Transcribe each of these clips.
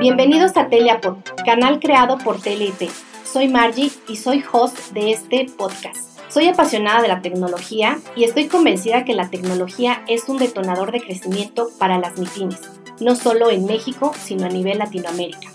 Bienvenidos a Teleapod, canal creado por TLP. Soy Margie y soy host de este podcast. Soy apasionada de la tecnología y estoy convencida que la tecnología es un detonador de crecimiento para las MIPIMES, no solo en México, sino a nivel Latinoamérica.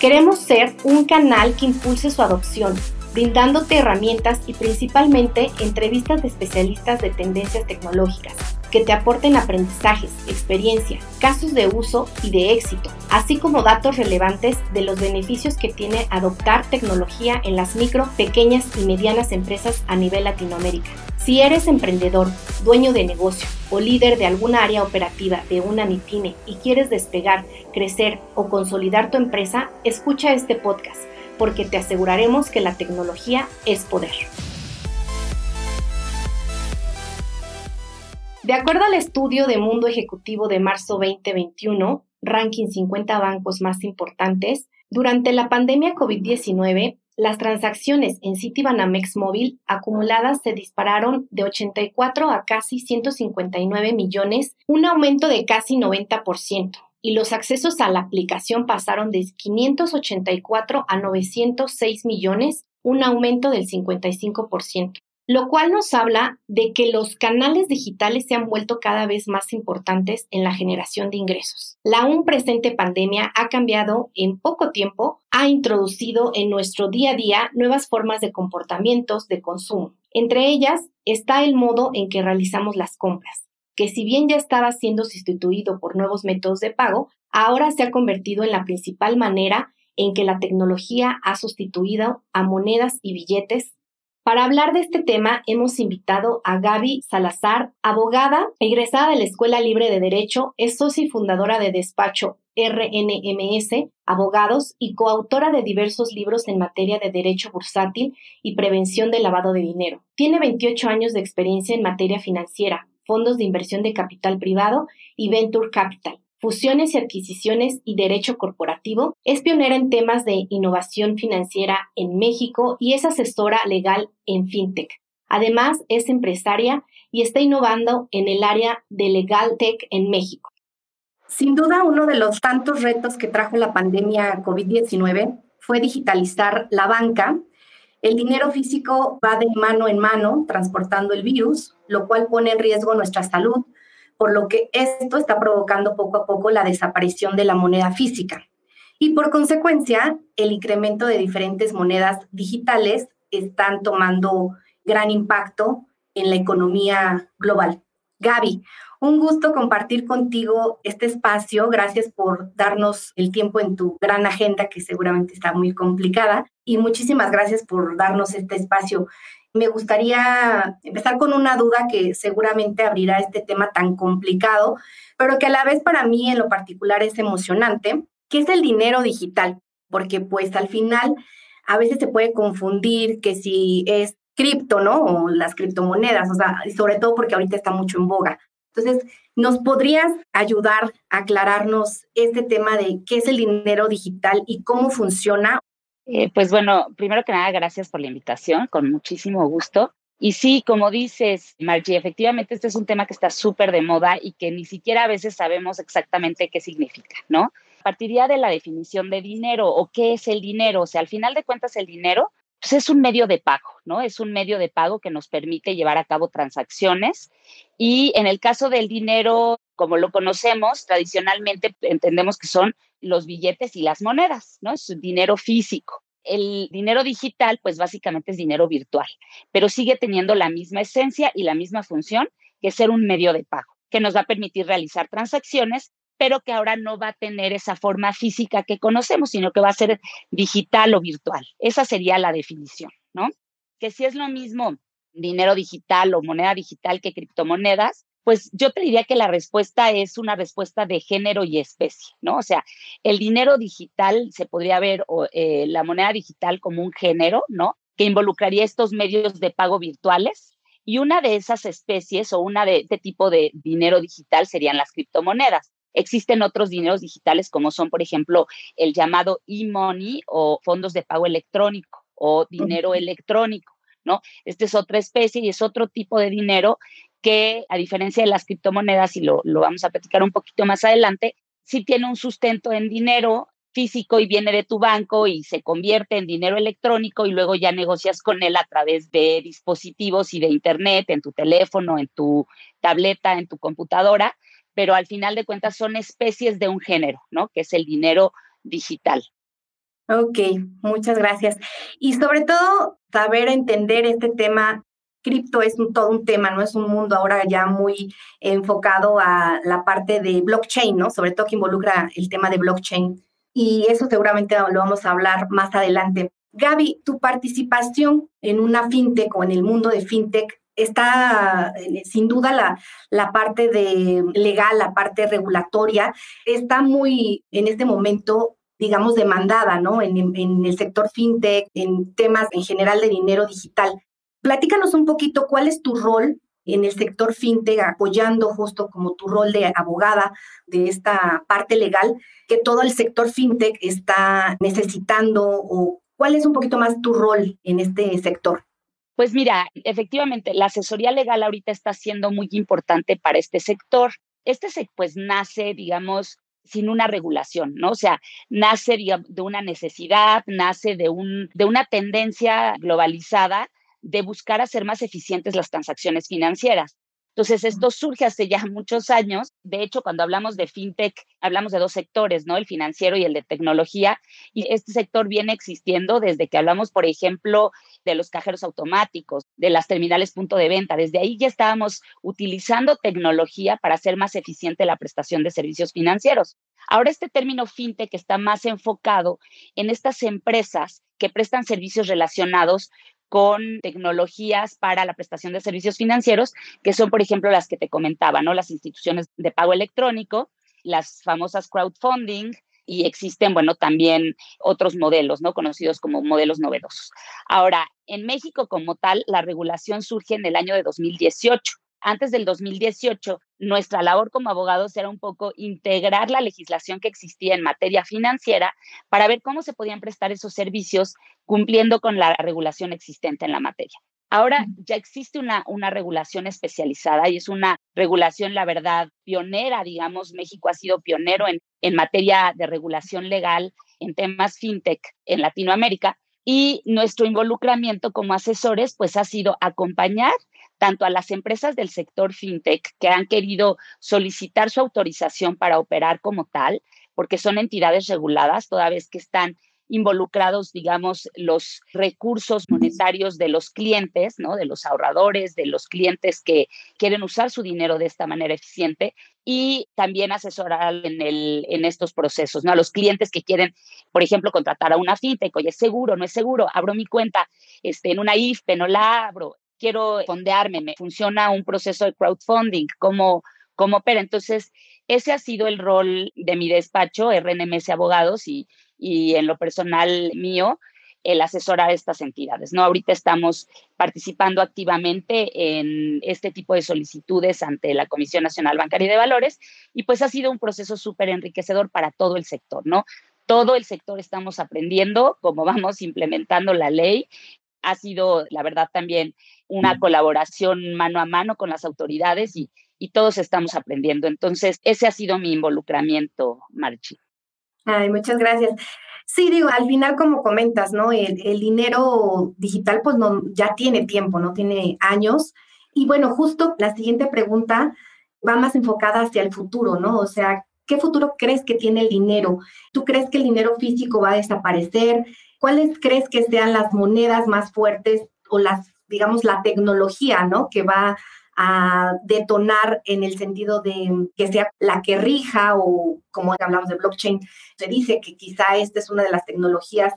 Queremos ser un canal que impulse su adopción, brindándote herramientas y principalmente entrevistas de especialistas de tendencias tecnológicas que te aporten aprendizajes, experiencia, casos de uso y de éxito, así como datos relevantes de los beneficios que tiene adoptar tecnología en las micro, pequeñas y medianas empresas a nivel Latinoamérica. Si eres emprendedor, dueño de negocio o líder de alguna área operativa de una MIPYME y quieres despegar, crecer o consolidar tu empresa, escucha este podcast porque te aseguraremos que la tecnología es poder. De acuerdo al estudio de Mundo Ejecutivo de marzo 2021, ranking 50 bancos más importantes, durante la pandemia COVID-19, las transacciones en Citibanamex Móvil acumuladas se dispararon de 84 a casi 159 millones, un aumento de casi 90% y los accesos a la aplicación pasaron de 584 a 906 millones, un aumento del 55%, lo cual nos habla de que los canales digitales se han vuelto cada vez más importantes en la generación de ingresos. La aún presente pandemia ha cambiado en poco tiempo, ha introducido en nuestro día a día nuevas formas de comportamientos de consumo. Entre ellas está el modo en que realizamos las compras que si bien ya estaba siendo sustituido por nuevos métodos de pago, ahora se ha convertido en la principal manera en que la tecnología ha sustituido a monedas y billetes. Para hablar de este tema hemos invitado a Gaby Salazar, abogada, egresada de la Escuela Libre de Derecho, es socia y fundadora de despacho RNMS, abogados y coautora de diversos libros en materia de derecho bursátil y prevención del lavado de dinero. Tiene 28 años de experiencia en materia financiera, fondos de inversión de capital privado y Venture Capital, fusiones y adquisiciones y derecho corporativo. Es pionera en temas de innovación financiera en México y es asesora legal en FinTech. Además, es empresaria y está innovando en el área de Legal Tech en México. Sin duda, uno de los tantos retos que trajo la pandemia COVID-19 fue digitalizar la banca el dinero físico va de mano en mano transportando el virus, lo cual pone en riesgo nuestra salud, por lo que esto está provocando poco a poco la desaparición de la moneda física. Y por consecuencia, el incremento de diferentes monedas digitales están tomando gran impacto en la economía global. Gaby, un gusto compartir contigo este espacio. Gracias por darnos el tiempo en tu gran agenda que seguramente está muy complicada. Y muchísimas gracias por darnos este espacio. Me gustaría empezar con una duda que seguramente abrirá este tema tan complicado, pero que a la vez para mí en lo particular es emocionante, que es el dinero digital, porque pues al final a veces se puede confundir que si es cripto, ¿no? O las criptomonedas, o sea, sobre todo porque ahorita está mucho en boga. Entonces, ¿nos podrías ayudar a aclararnos este tema de qué es el dinero digital y cómo funciona? Eh, pues bueno, primero que nada, gracias por la invitación, con muchísimo gusto. Y sí, como dices, Margie, efectivamente este es un tema que está súper de moda y que ni siquiera a veces sabemos exactamente qué significa, ¿no? Partiría de la definición de dinero o qué es el dinero. O sea, al final de cuentas, el dinero pues es un medio de pago, ¿no? Es un medio de pago que nos permite llevar a cabo transacciones. Y en el caso del dinero, como lo conocemos, tradicionalmente entendemos que son los billetes y las monedas, ¿no? Es dinero físico. El dinero digital, pues básicamente es dinero virtual, pero sigue teniendo la misma esencia y la misma función que ser un medio de pago, que nos va a permitir realizar transacciones pero que ahora no va a tener esa forma física que conocemos, sino que va a ser digital o virtual. Esa sería la definición, ¿no? Que si es lo mismo dinero digital o moneda digital que criptomonedas, pues yo te diría que la respuesta es una respuesta de género y especie, ¿no? O sea, el dinero digital se podría ver, o eh, la moneda digital como un género, ¿no? Que involucraría estos medios de pago virtuales. Y una de esas especies o una de este tipo de dinero digital serían las criptomonedas. Existen otros dineros digitales como son, por ejemplo, el llamado e-money o fondos de pago electrónico o dinero electrónico, ¿no? Esta es otra especie y es otro tipo de dinero que a diferencia de las criptomonedas, y lo, lo vamos a platicar un poquito más adelante, sí tiene un sustento en dinero físico y viene de tu banco y se convierte en dinero electrónico y luego ya negocias con él a través de dispositivos y de internet, en tu teléfono, en tu tableta, en tu computadora, pero al final de cuentas son especies de un género, ¿no? Que es el dinero digital. Ok, muchas gracias. Y sobre todo, saber entender este tema cripto es todo un tema, no es un mundo ahora ya muy enfocado a la parte de blockchain, ¿no? Sobre todo que involucra el tema de blockchain. Y eso seguramente lo vamos a hablar más adelante. Gaby, tu participación en una fintech o en el mundo de fintech está eh, sin duda la, la parte de legal, la parte regulatoria, está muy en este momento digamos, demandada, ¿no? En, en, el sector fintech, en temas en general de dinero digital. Platícanos un poquito cuál es tu rol en el sector fintech, apoyando justo como tu rol de abogada de esta parte legal que todo el sector fintech está necesitando o cuál es un poquito más tu rol en este sector. Pues mira, efectivamente, la asesoría legal ahorita está siendo muy importante para este sector. Este pues nace, digamos, sin una regulación, ¿no? O sea, nace de una necesidad, nace de, un, de una tendencia globalizada de buscar hacer más eficientes las transacciones financieras. Entonces, esto surge hace ya muchos años. De hecho, cuando hablamos de fintech, hablamos de dos sectores, ¿no? El financiero y el de tecnología. Y este sector viene existiendo desde que hablamos, por ejemplo, de los cajeros automáticos, de las terminales punto de venta. Desde ahí ya estábamos utilizando tecnología para hacer más eficiente la prestación de servicios financieros. Ahora este término fintech está más enfocado en estas empresas que prestan servicios relacionados con tecnologías para la prestación de servicios financieros, que son, por ejemplo, las que te comentaba, ¿no? Las instituciones de pago electrónico, las famosas crowdfunding, y existen, bueno, también otros modelos, ¿no? Conocidos como modelos novedosos. Ahora, en México como tal, la regulación surge en el año de 2018 antes del 2018, nuestra labor como abogados era un poco integrar la legislación que existía en materia financiera para ver cómo se podían prestar esos servicios cumpliendo con la regulación existente en la materia. Ahora ya existe una, una regulación especializada y es una regulación, la verdad, pionera, digamos, México ha sido pionero en, en materia de regulación legal en temas fintech en Latinoamérica y nuestro involucramiento como asesores pues ha sido acompañar tanto a las empresas del sector fintech que han querido solicitar su autorización para operar como tal, porque son entidades reguladas, toda vez que están involucrados, digamos, los recursos monetarios de los clientes, ¿no? De los ahorradores, de los clientes que quieren usar su dinero de esta manera eficiente y también asesorar en, el, en estos procesos, ¿no? A los clientes que quieren, por ejemplo, contratar a una fintech, oye, ¿es seguro? ¿No es seguro? Abro mi cuenta este, en una IFPE, no la abro, quiero fondearme, me funciona un proceso de crowdfunding, ¿cómo, cómo opera? Entonces, ese ha sido el rol de mi despacho, RNMS Abogados, y y en lo personal mío, el asesorar a estas entidades. ¿no? Ahorita estamos participando activamente en este tipo de solicitudes ante la Comisión Nacional Bancaria de Valores y pues ha sido un proceso súper enriquecedor para todo el sector, ¿no? Todo el sector estamos aprendiendo cómo vamos implementando la ley. Ha sido, la verdad, también una colaboración mano a mano con las autoridades y, y todos estamos aprendiendo. Entonces, ese ha sido mi involucramiento, Marchi. Ay, muchas gracias. Sí, digo, al final, como comentas, ¿no? El, dinero digital, pues no, ya tiene tiempo, ¿no? Tiene años. Y bueno, justo la siguiente pregunta va más enfocada hacia el futuro, ¿no? O sea, ¿qué futuro crees que tiene el dinero? ¿Tú crees que el dinero físico va a desaparecer? ¿Cuáles crees que sean las monedas más fuertes o las, digamos, la tecnología, ¿no? Que va a detonar en el sentido de que sea la que rija o como hablamos de blockchain, se dice que quizá esta es una de las tecnologías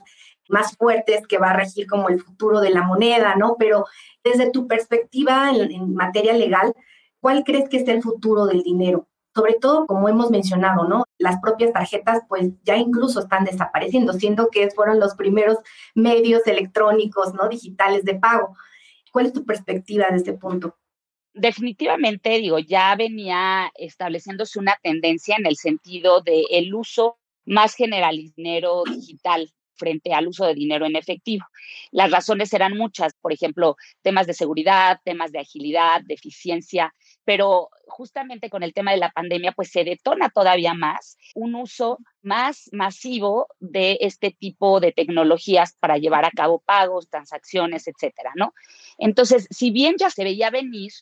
más fuertes que va a regir como el futuro de la moneda, ¿no? Pero desde tu perspectiva en, materia legal, ¿cuál crees que es el futuro del dinero? Sobre todo, como hemos mencionado, ¿no? Las propias tarjetas, pues ya incluso están desapareciendo, siendo que fueron los primeros medios electrónicos, ¿no? Digitales de pago. ¿Cuál es tu perspectiva de este punto? definitivamente, digo, ya venía estableciéndose una tendencia en el sentido del el uso más general dinero digital frente al uso de dinero en efectivo. Las razones eran muchas, por ejemplo, temas de seguridad, temas de agilidad, de eficiencia, pero justamente con el tema de la pandemia, pues se detona todavía más un uso más masivo de este tipo de tecnologías para llevar a cabo pagos, transacciones, etcétera, ¿no? Entonces, si bien ya se veía venir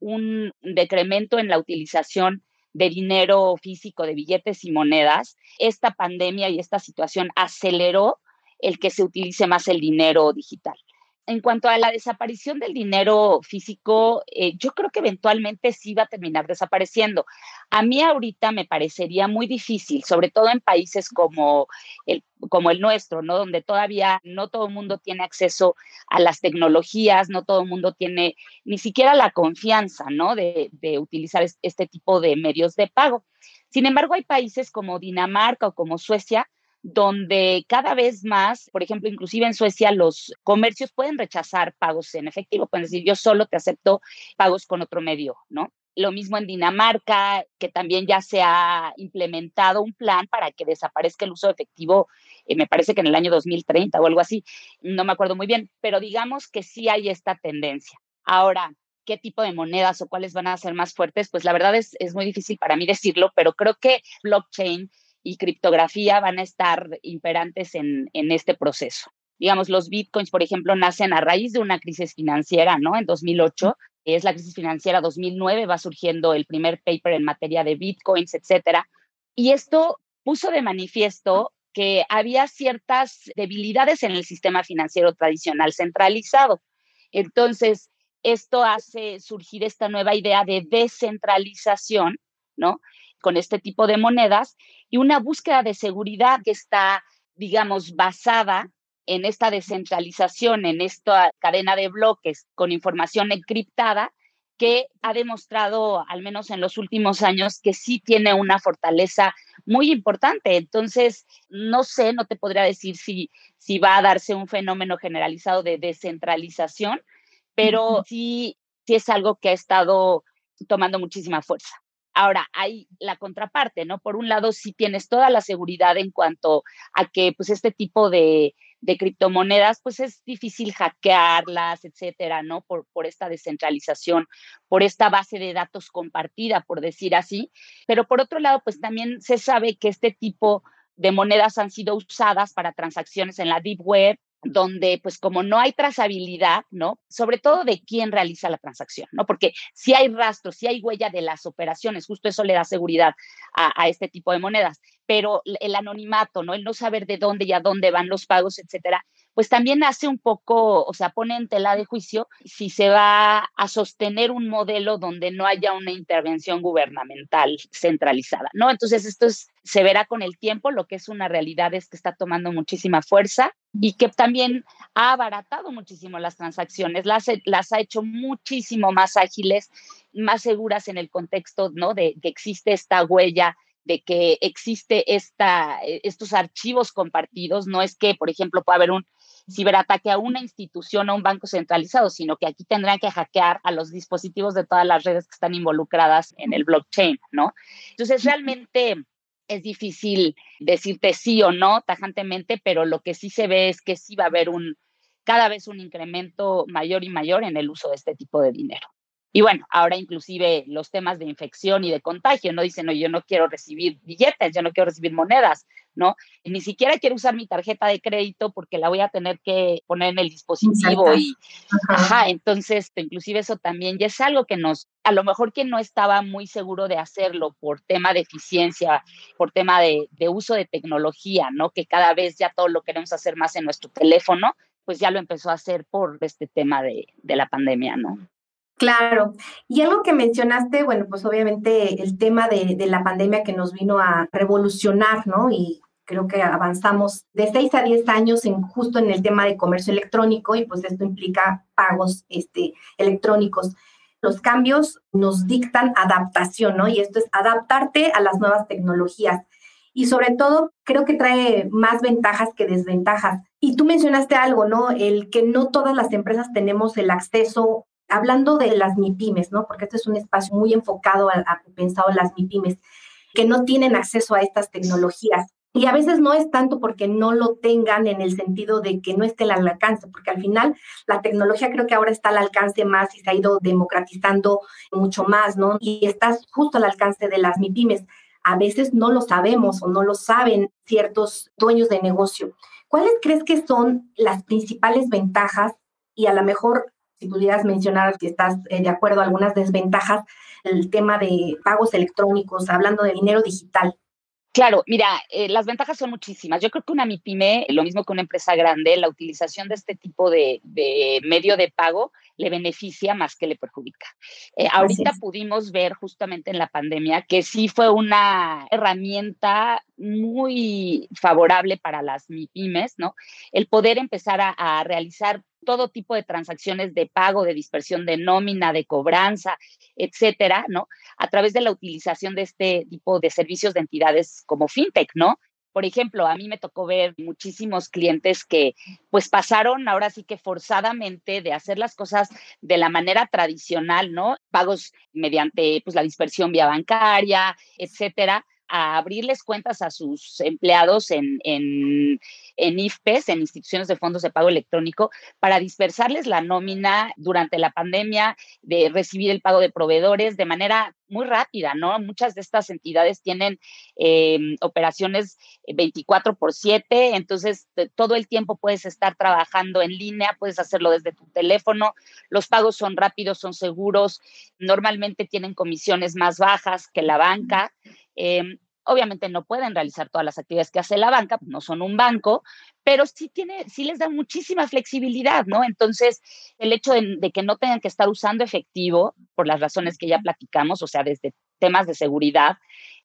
un decremento en la utilización de dinero físico, de billetes y monedas, esta pandemia y esta situación aceleró el que se utilice más el dinero digital en cuanto a la desaparición del dinero físico, eh, yo creo que eventualmente sí va a terminar desapareciendo. A mí ahorita me parecería muy difícil, sobre todo en países como el, nuestro, ¿no? Donde todavía no todo el mundo tiene acceso a las tecnologías, no todo el mundo tiene ni siquiera la confianza, ¿no? De utilizar este tipo de medios de pago. Sin embargo, hay países como Dinamarca o como Suecia donde cada vez más, por ejemplo, inclusive en Suecia, los comercios pueden rechazar pagos en efectivo, pueden decir, yo solo te acepto pagos con otro medio, ¿no? Lo mismo en Dinamarca, que también ya se ha implementado un plan para que desaparezca el uso efectivo, eh, me parece que en el año 2030 o algo así, no me acuerdo muy bien, pero digamos que sí hay esta tendencia. Ahora, qué tipo de monedas o cuáles van a ser más fuertes, pues la verdad es, es muy difícil para mí decirlo, pero creo que blockchain y criptografía van a estar imperantes en, en este proceso. Digamos, los bitcoins, por ejemplo, nacen a raíz de una crisis financiera, ¿no? En 2008, es la crisis financiera 2009, va surgiendo el primer paper en materia de bitcoins, etcétera. Y esto puso de manifiesto que había ciertas debilidades en el sistema financiero tradicional centralizado. Entonces, esto hace surgir esta nueva idea de descentralización, ¿no? Con este tipo de monedas y una búsqueda de seguridad que está, digamos, basada en esta descentralización, en esta cadena de bloques con información encriptada, que ha demostrado, al menos en los últimos años, que sí tiene una fortaleza muy importante. Entonces, no sé, no te podría decir si, si va a darse un fenómeno generalizado de descentralización, pero sí, sí es algo que ha estado tomando muchísima fuerza. Ahora, hay la contraparte, ¿no? Por un lado, sí tienes toda la seguridad en cuanto a que, pues, este tipo de, criptomonedas, pues es difícil hackearlas, etcétera, ¿no? Por, por esta descentralización, por esta base de datos compartida, por decir así. Pero por otro lado, pues también se sabe que este tipo de monedas han sido usadas para transacciones en la deep web, donde pues como no hay trazabilidad, ¿no? Sobre todo de quién realiza la transacción, ¿no? Porque si hay rastro, si hay huella de las operaciones, justo eso le da seguridad a, a, este tipo de monedas, pero el anonimato, ¿no? El no saber de dónde y a dónde van los pagos, etcétera, pues también hace un poco, o sea, pone en tela de juicio si se va a sostener un modelo donde no haya una intervención gubernamental centralizada, ¿no? Entonces, esto es, se verá con el tiempo, lo que es una realidad es que está tomando muchísima fuerza y que también ha abaratado muchísimo las transacciones, las, las ha hecho muchísimo más ágiles, más seguras en el contexto, ¿no? De que existe esta huella de que existe esta, estos archivos compartidos, no es que, por ejemplo, pueda haber un ciberataque a una institución o un banco centralizado, sino que aquí tendrán que hackear a los dispositivos de todas las redes que están involucradas en el blockchain, ¿no? Entonces, realmente es difícil decirte sí o no tajantemente, pero lo que sí se ve es que sí va a haber un cada vez un incremento mayor y mayor en el uso de este tipo de dinero. Y bueno, ahora inclusive los temas de infección y de contagio, ¿no? Dicen, no, yo no quiero recibir billetes, yo no quiero recibir monedas, ¿no? ni siquiera quiero usar mi tarjeta de crédito porque la voy a tener que poner en el dispositivo y, ajá. entonces, inclusive eso también ya es algo que nos, a lo mejor que no estaba muy seguro de hacerlo por tema de eficiencia, por tema de, de uso de tecnología, ¿no? Que cada vez ya todo lo queremos hacer más en nuestro teléfono, pues ya lo empezó a hacer por este tema de, de la pandemia, ¿no? Claro. Y algo que mencionaste, bueno, pues obviamente el tema de, de, la pandemia que nos vino a revolucionar, ¿no? Y creo que avanzamos de 6 a 10 años en, justo en el tema de comercio electrónico y pues esto implica pagos este, electrónicos. Los cambios nos dictan adaptación, ¿no? Y esto es adaptarte a las nuevas tecnologías. Y sobre todo, creo que trae más ventajas que desventajas. Y tú mencionaste algo, ¿no? El que no todas las empresas tenemos el acceso, hablando de las MIPIMES, ¿no? Porque este es un espacio muy enfocado a, a pensado en las MIPIMES, que no tienen acceso a estas tecnologías Y a veces no es tanto porque no lo tengan en el sentido de que no esté al alcance, porque al final la tecnología creo que ahora está al alcance más y se ha ido democratizando mucho más, ¿no? Y está justo al alcance de las MIPIMES. A veces no lo sabemos o no lo saben ciertos dueños de negocio. ¿Cuáles crees que son las principales ventajas y a lo mejor si pudieras mencionar que estás eh, de acuerdo algunas desventajas, el tema de pagos electrónicos, hablando de dinero digital? Claro, mira, eh, las ventajas son muchísimas. Yo creo que una MIPYME, lo mismo que una empresa grande, la utilización de este tipo de, medio de pago le beneficia más que le perjudica. Eh, ahorita pudimos ver justamente en la pandemia que sí fue una herramienta muy favorable para las MIPIMES, ¿no? El poder empezar a realizar todo tipo de transacciones de pago, de dispersión de nómina, de cobranza, etcétera, ¿no? A través de la utilización de este tipo de servicios de entidades como fintech, ¿no? Por ejemplo, a mí me tocó ver muchísimos clientes que pues pasaron ahora sí que forzadamente de hacer las cosas de la manera tradicional, ¿no? Pagos mediante pues la dispersión vía bancaria, etcétera, a abrirles cuentas a sus empleados en, en, en, IFPES, en instituciones de fondos de pago electrónico, para dispersarles la nómina durante la pandemia, de recibir el pago de proveedores de manera muy rápida, ¿no? Muchas de estas entidades tienen em, operaciones 24 por 7, entonces todo el tiempo puedes estar trabajando en línea, puedes hacerlo desde tu teléfono, los pagos son rápidos, son seguros, normalmente tienen comisiones más bajas que la banca. Em, obviamente no pueden realizar todas las actividades que hace la banca, no son un banco, pero sí, tiene, sí les da muchísima flexibilidad, ¿no? Entonces, el hecho de, que no tengan que estar usando efectivo, por las razones que ya platicamos, o sea, desde temas de seguridad,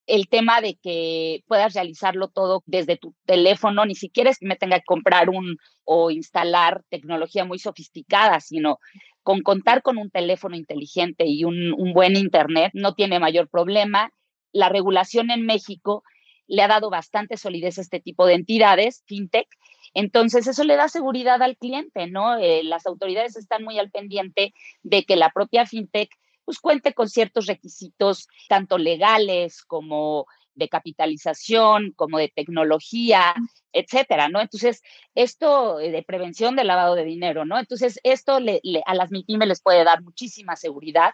el tema de que puedas realizarlo todo desde tu teléfono, ni siquiera es que me tenga que comprar un o instalar tecnología muy sofisticada, sino con contar con un teléfono inteligente y un, un buen internet no tiene mayor problema la regulación en México le ha dado bastante solidez a este tipo de entidades, fintech. Entonces, eso le da seguridad al cliente, ¿no? Eh, las autoridades están muy al pendiente de que la propia fintech pues cuente con ciertos requisitos, tanto legales como de capitalización, como de tecnología, etcétera, ¿no? Entonces, esto eh, de prevención del lavado de dinero, ¿no? Entonces, esto le, a las MIPIMES les puede dar muchísima seguridad.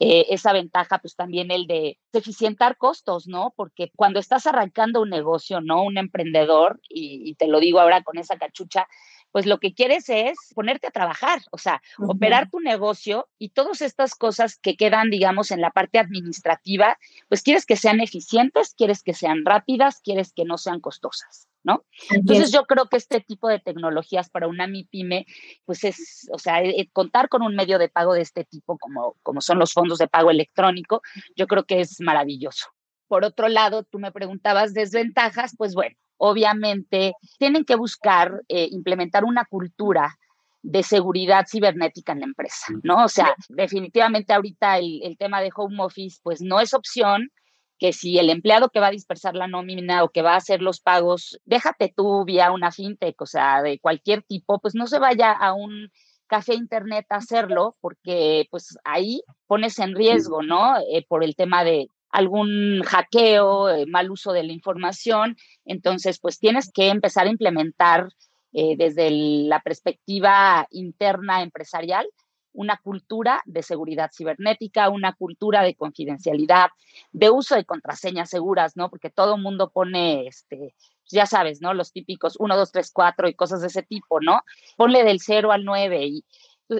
Eh, esa ventaja, pues también el de eficientar costos, ¿no? Porque cuando estás arrancando un negocio, ¿no? Un emprendedor, y, y te lo digo ahora con esa cachucha, pues lo que quieres es ponerte a trabajar, o sea, operar tu negocio y todas estas cosas que quedan, digamos, en la parte administrativa, pues quieres que sean eficientes, quieres que sean rápidas, quieres que no sean costosas. ¿No? Entonces yo creo que este tipo de tecnologías para una MIPYME, pues es, o sea, eh, contar con un medio de pago de este tipo como, como son los fondos de pago electrónico, yo creo que es maravilloso. Por otro lado, tú me preguntabas desventajas, pues bueno, obviamente tienen que buscar eh, implementar una cultura de seguridad cibernética en la empresa, ¿no? O sea, definitivamente ahorita el, tema de home office, pues no es opción, que si el empleado que va a dispersar la nómina o que va a hacer los pagos, déjate tú vía una fintech, o sea, de cualquier tipo, pues no se vaya a un café internet a hacerlo, porque pues ahí pones en riesgo, ¿no? Eh, por el tema de algún hackeo, eh, mal uso de la información. Entonces, pues tienes que empezar a implementar eh, desde la perspectiva interna empresarial una cultura de seguridad cibernética, una cultura de confidencialidad, de uso de contraseñas seguras, ¿no? Porque todo el mundo pone, este, ya sabes, ¿no? Los típicos 1, 2, 3, 4 y cosas de ese tipo, ¿no? Ponle del 0 al 9 y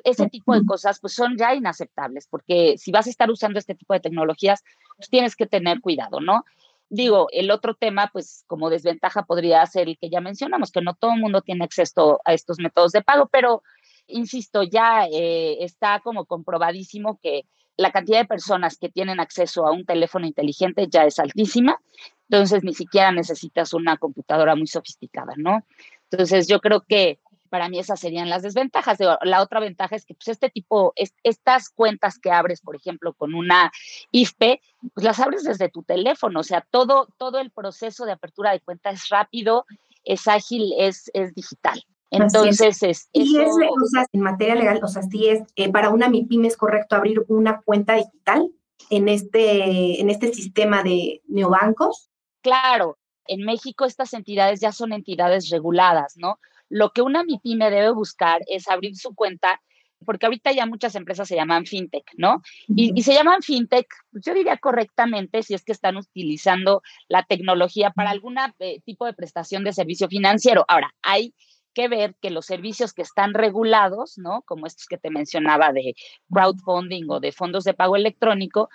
ese tipo de cosas pues son ya inaceptables, porque si vas a estar usando este tipo de tecnologías, pues tienes que tener cuidado, ¿no? Digo, el otro tema, pues como desventaja podría ser el que ya mencionamos, que no todo el mundo tiene acceso a estos métodos de pago, pero insisto, ya eh, está como comprobadísimo que la cantidad de personas que tienen acceso a un teléfono inteligente ya es altísima, entonces ni siquiera necesitas una computadora muy sofisticada, ¿no? Entonces yo creo que para mí esas serían las desventajas. La otra ventaja es que pues, este tipo, estas cuentas que abres, por ejemplo, con una IFPE, pues las abres desde tu teléfono. O sea, todo, todo el proceso de apertura de cuenta es rápido, es ágil, es, es digital. Entonces, es. y es, o sea, en materia legal, o sea, sí es, eh, para una MIPIM es correcto abrir una cuenta digital en este, en este sistema de neobancos. Claro, En México estas entidades ya son entidades reguladas, ¿no? Lo que una MIPYME debe buscar es abrir su cuenta porque ahorita ya muchas empresas se llaman fintech, ¿no? Y, se llaman fintech, pues yo diría correctamente, si es que están utilizando la tecnología para algún eh, tipo de prestación de servicio financiero. Ahora, hay que ver que los servicios que están regulados, ¿no? Como estos que te mencionaba de crowdfunding o de fondos de pago electrónico,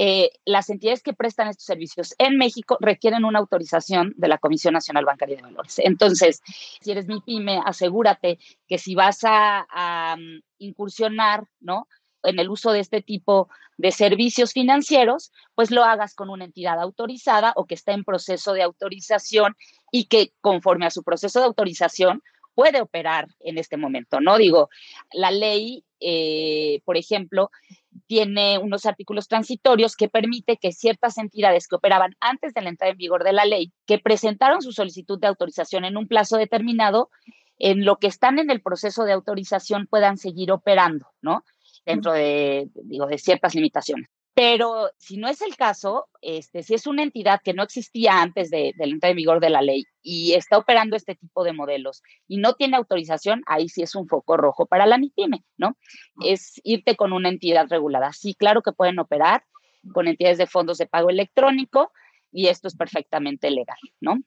eh, las entidades que prestan estos servicios en México requieren una autorización de la Comisión Nacional Bancaria de Valores. Entonces, si eres mi pyme, asegúrate que si vas a, mm, incursionar, ¿no? En el uso de este tipo de servicios financieros, pues lo hagas con una entidad autorizada o que está en proceso de autorización y que conforme a su proceso de autorización puede operar en este momento, ¿no? Digo, la ley, eh, por ejemplo, tiene unos artículos transitorios que permite que ciertas entidades que operaban antes de la entrada en vigor de la ley, que presentaron su solicitud de autorización en un plazo determinado, en lo que están en el proceso de autorización puedan seguir operando, ¿no? Dentro de, digo, de ciertas limitaciones. Pero si no es el caso, este, si es una entidad que no existía antes de, la entrada en vigor de la ley y está operando este tipo de modelos y no tiene autorización, ahí sí es un foco rojo para la MIPYME, ¿no? Es irte con una entidad regulada. Sí, claro que pueden operar con entidades de fondos de pago electrónico y esto es perfectamente legal, ¿no?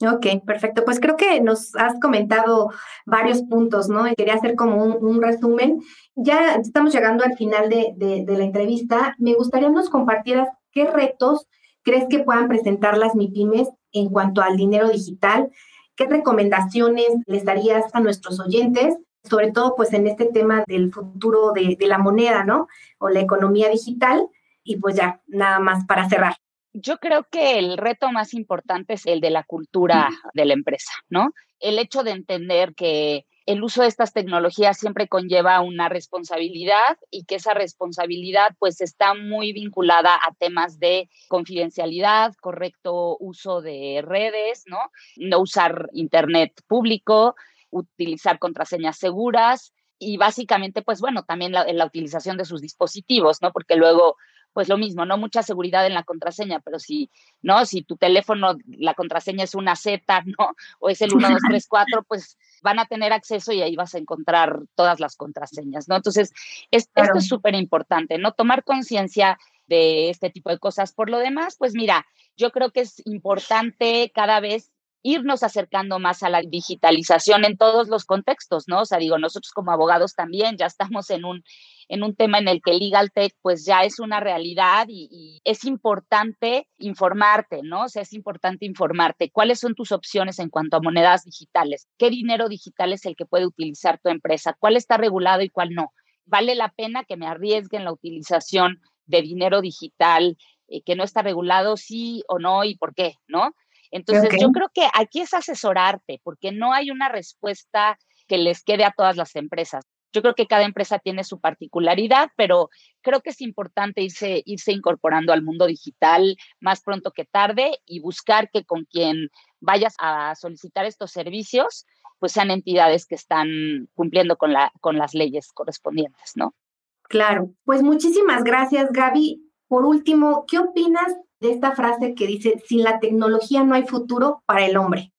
Ok, perfecto. Pues creo que nos has comentado varios puntos, ¿no? Y quería hacer como un, resumen. Ya estamos llegando al final de, de, la entrevista. Me gustaría nos compartieras qué retos crees que puedan presentar las MIPIMES en cuanto al dinero digital. ¿Qué recomendaciones les darías a nuestros oyentes? Sobre todo, pues, en este tema del futuro de, de la moneda, ¿no? O la economía digital. Y pues ya, nada más para cerrar. Yo creo que el reto más importante es el de la cultura de la empresa, ¿no? El hecho de entender que el uso de estas tecnologías siempre conlleva una responsabilidad y que esa responsabilidad pues está muy vinculada a temas de confidencialidad, correcto uso de redes, ¿no? No usar internet público, utilizar contraseñas seguras y básicamente pues bueno, también la, la utilización de sus dispositivos, ¿no? Porque luego pues lo mismo, no mucha seguridad en la contraseña, pero si, ¿no? Si tu teléfono, la contraseña es una Z, ¿no? O es el 1234, pues van a tener acceso y ahí vas a encontrar todas las contraseñas, ¿no? Entonces, esto es súper importante, ¿no? Tomar conciencia de este tipo de cosas. Por lo demás, pues mira, yo creo que es importante cada vez irnos acercando más a la digitalización en todos los contextos, ¿no? O sea, digo, nosotros como abogados también ya estamos en un en un tema en el que Legal Tech pues ya es una realidad y, es importante informarte, ¿no? O sea, es importante informarte cuáles son tus opciones en cuanto a monedas digitales, qué dinero digital es el que puede utilizar tu empresa, cuál está regulado y cuál no. ¿Vale la pena que me arriesgue en la utilización de dinero digital eh, que no está regulado, sí o no y por qué, ¿no? Entonces, yo creo que aquí es asesorarte, porque no hay una respuesta que les quede a todas las empresas. Yo creo que cada empresa tiene su particularidad, pero creo que es importante irse, irse incorporando al mundo digital más pronto que tarde y buscar que con quien vayas a solicitar estos servicios, pues sean entidades que están cumpliendo con, la, con las leyes correspondientes, ¿no? Claro, pues muchísimas gracias, Gaby. Por último, ¿qué opinas de esta frase que dice, sin la tecnología no hay futuro para el hombre?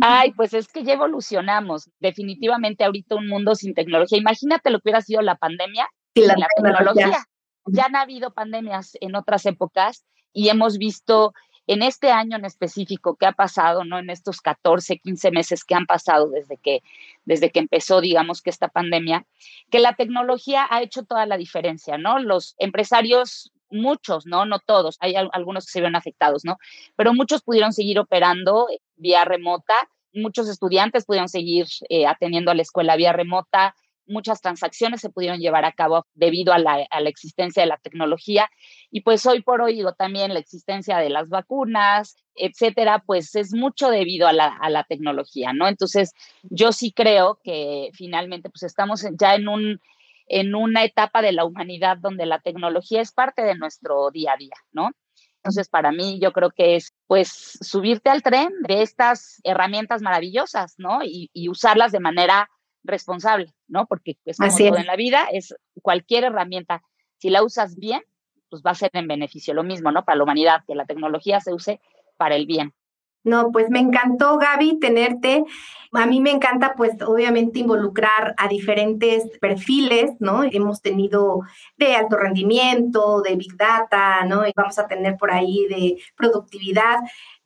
Ay, pues es que ya evolucionamos. Definitivamente ahorita un mundo sin tecnología. Imagínate lo que hubiera sido la pandemia sin la, tecnología. Ya han habido pandemias en otras épocas y hemos visto en este año en específico que ha pasado, ¿no? En estos 14, 15 meses que han pasado desde que, desde que empezó, digamos, que esta pandemia, que la tecnología ha hecho toda la diferencia, ¿no? Los empresarios muchos, ¿no? No todos, hay algunos que se vieron afectados, ¿no? Pero muchos pudieron seguir operando eh, vía remota, muchos estudiantes pudieron seguir eh, atendiendo a la escuela vía remota, muchas transacciones se pudieron llevar a cabo debido a la, existencia de la tecnología y pues hoy por hoy digo también la existencia de las vacunas, etcétera, pues es mucho debido a la, a la tecnología, ¿no? Entonces yo sí creo que finalmente pues estamos ya en un en una etapa de la humanidad donde la tecnología es parte de nuestro día a día, ¿no? Entonces, para mí, yo creo que es, pues, subirte al tren de estas herramientas maravillosas, ¿no? Y, usarlas de manera responsable, ¿no? Porque, pues, como todo en la vida, es cualquier herramienta, si la usas bien, pues va a ser en beneficio. Lo mismo, ¿no? Para la humanidad, que la tecnología se use para el bien. No, pues me encantó, Gaby, tenerte. A mí me encanta, pues, obviamente involucrar a diferentes perfiles, ¿no? Hemos tenido de alto rendimiento, de Big Data, ¿no? Y vamos a tener por ahí de productividad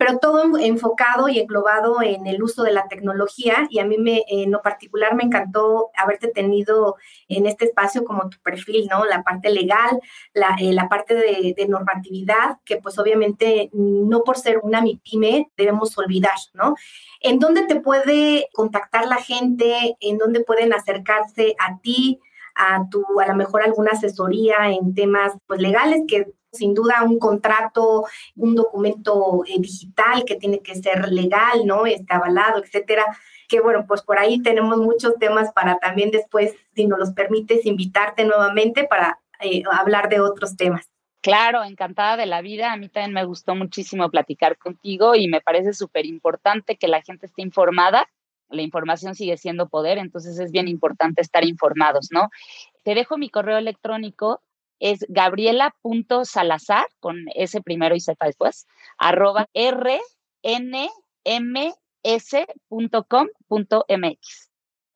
pero todo enfocado y englobado en el uso de la tecnología y a mí me, en lo particular me encantó haberte tenido en este espacio como tu perfil, ¿no? La parte legal, la, eh, la parte de, normatividad, que pues obviamente no por ser una MIPYME debemos olvidar, ¿no? ¿En dónde te puede contactar la gente? ¿En dónde pueden acercarse a ti? a tu, a lo mejor alguna asesoría en temas pues legales que sin duda un contrato, un documento eh, digital que tiene que ser legal, ¿no? Está avalado, etcétera. Que bueno, pues por ahí tenemos muchos temas para también después, si nos los permites, invitarte nuevamente para eh, hablar de otros temas. Claro, encantada de la vida. A mí también me gustó muchísimo platicar contigo y me parece súper importante que la gente esté informada. La información sigue siendo poder, entonces es bien importante estar informados, ¿no? Te dejo mi correo electrónico es gabriela.salazar, con ese primero y Z después, arroba rnms.com.mx.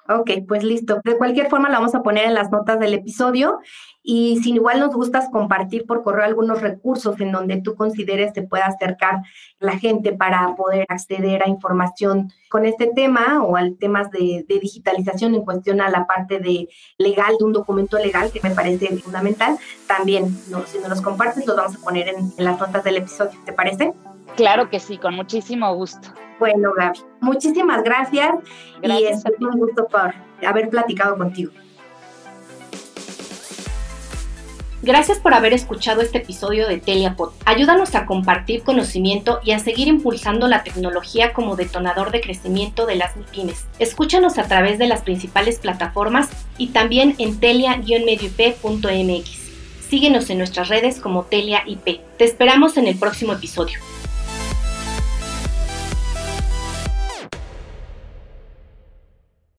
Ok, pues listo. De cualquier forma, la vamos a poner en las notas del episodio y si igual nos gustas compartir por correo algunos recursos en donde tú consideres te pueda acercar la gente para poder acceder a información con este tema o al temas de, digitalización en cuestión a la parte de legal, de un documento legal que me parece fundamental, también si nos los compartes los vamos a poner en, en las notas del episodio. ¿Te parece? Claro que sí, con muchísimo gusto. Bueno, Gaby, muchísimas gracias, y es un gusto por haber platicado contigo. Gracias por haber escuchado este episodio de Teliapod. Ayúdanos a compartir conocimiento y a seguir impulsando la tecnología como detonador de crecimiento de las MIPIMES. Escúchanos a través de las principales plataformas y también en telia-medioip.mx. Síguenos en nuestras redes como Telia IP. Te esperamos en el próximo episodio.